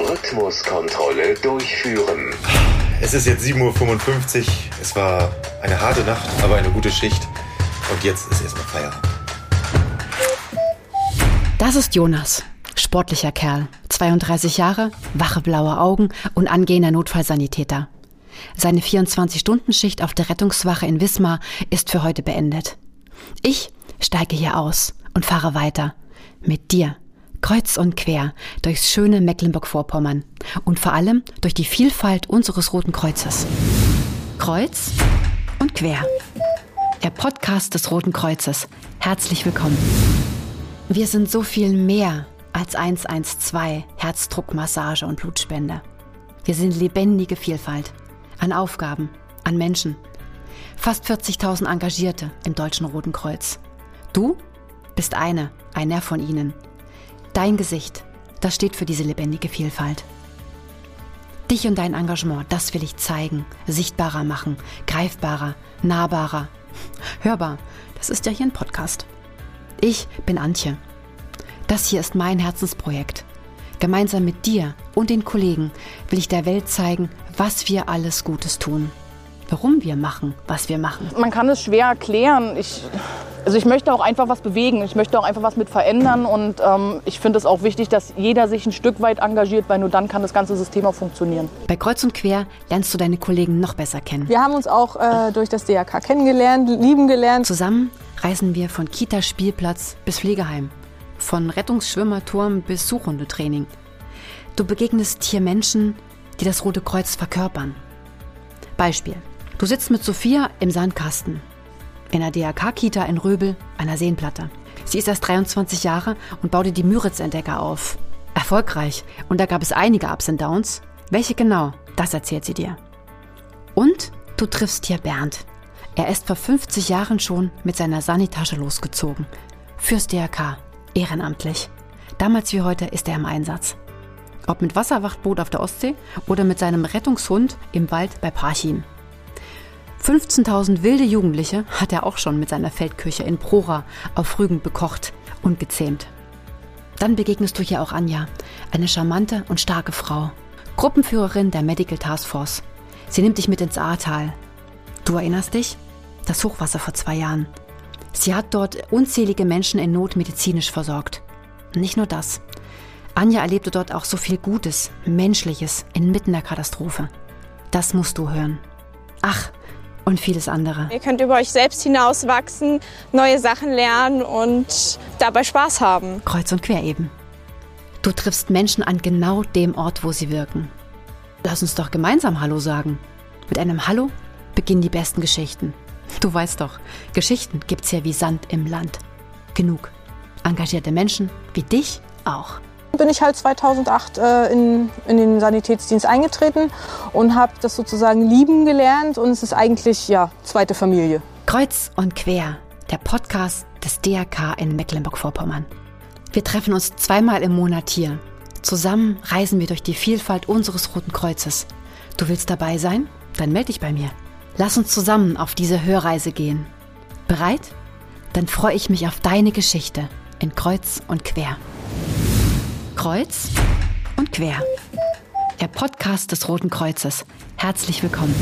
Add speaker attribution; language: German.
Speaker 1: Rhythmuskontrolle durchführen.
Speaker 2: Es ist jetzt 7.55 Uhr. Es war eine harte Nacht, aber eine gute Schicht. Und jetzt ist erstmal Feierabend.
Speaker 3: Das ist Jonas. Sportlicher Kerl. 32 Jahre, wache blaue Augen und angehender Notfallsanitäter. Seine 24-Stunden-Schicht auf der Rettungswache in Wismar ist für heute beendet. Ich steige hier aus und fahre weiter. Mit dir. Kreuz und quer durchs schöne Mecklenburg-Vorpommern und vor allem durch die Vielfalt unseres Roten Kreuzes. Kreuz und quer. Der Podcast des Roten Kreuzes. Herzlich willkommen. Wir sind so viel mehr als 112 Herzdruckmassage und Blutspende. Wir sind lebendige Vielfalt an Aufgaben, an Menschen. Fast 40.000 Engagierte im Deutschen Roten Kreuz. Du bist eine, einer von ihnen. Dein Gesicht, das steht für diese lebendige Vielfalt. Dich und dein Engagement, das will ich zeigen, sichtbarer machen, greifbarer, nahbarer, hörbar. Das ist ja hier ein Podcast. Ich bin Antje. Das hier ist mein Herzensprojekt. Gemeinsam mit dir und den Kollegen will ich der Welt zeigen, was wir alles Gutes tun. Warum wir machen, was wir machen.
Speaker 4: Man kann es schwer erklären. Ich, also ich möchte auch einfach was bewegen. Ich möchte auch einfach was mit verändern. Und ähm, ich finde es auch wichtig, dass jeder sich ein Stück weit engagiert, weil nur dann kann das ganze System auch funktionieren.
Speaker 3: Bei Kreuz und Quer lernst du deine Kollegen noch besser kennen.
Speaker 5: Wir haben uns auch äh, durch das DRK kennengelernt, lieben gelernt.
Speaker 3: Zusammen reisen wir von Kita-Spielplatz bis Pflegeheim, von Rettungsschwimmerturm bis Suchhundetraining. Du begegnest hier Menschen, die das Rote Kreuz verkörpern. Beispiel. Du sitzt mit Sophia im Sandkasten. In der DRK-Kita in Röbel, einer Seenplatte. Sie ist erst 23 Jahre und baute die Müritz-Entdecker auf. Erfolgreich. Und da gab es einige Ups und Downs. Welche genau, das erzählt sie dir. Und du triffst hier Bernd. Er ist vor 50 Jahren schon mit seiner Sanitasche losgezogen. Fürs DRK. Ehrenamtlich. Damals wie heute ist er im Einsatz. Ob mit Wasserwachtboot auf der Ostsee oder mit seinem Rettungshund im Wald bei Parchim. 15.000 wilde Jugendliche hat er auch schon mit seiner Feldküche in Prora auf Rügen bekocht und gezähmt. Dann begegnest du hier auch Anja, eine charmante und starke Frau, Gruppenführerin der Medical Task Force. Sie nimmt dich mit ins Ahrtal. Du erinnerst dich? Das Hochwasser vor zwei Jahren. Sie hat dort unzählige Menschen in Not medizinisch versorgt. Nicht nur das. Anja erlebte dort auch so viel Gutes, Menschliches inmitten der Katastrophe. Das musst du hören. Ach, und vieles andere.
Speaker 5: Ihr könnt über euch selbst hinauswachsen, neue Sachen lernen und dabei Spaß haben.
Speaker 3: Kreuz und quer eben. Du triffst Menschen an genau dem Ort, wo sie wirken. Lass uns doch gemeinsam Hallo sagen. Mit einem Hallo beginnen die besten Geschichten. Du weißt doch, Geschichten gibt's ja wie Sand im Land. Genug. Engagierte Menschen wie dich auch
Speaker 5: bin ich halt 2008 äh, in, in den Sanitätsdienst eingetreten und habe das sozusagen lieben gelernt und es ist eigentlich ja zweite Familie.
Speaker 3: Kreuz und quer, der Podcast des DRK in Mecklenburg-Vorpommern. Wir treffen uns zweimal im Monat hier. Zusammen reisen wir durch die Vielfalt unseres Roten Kreuzes. Du willst dabei sein? Dann melde dich bei mir. Lass uns zusammen auf diese Hörreise gehen. Bereit? Dann freue ich mich auf deine Geschichte in Kreuz und Quer. Kreuz und Quer. Der Podcast des Roten Kreuzes. Herzlich willkommen.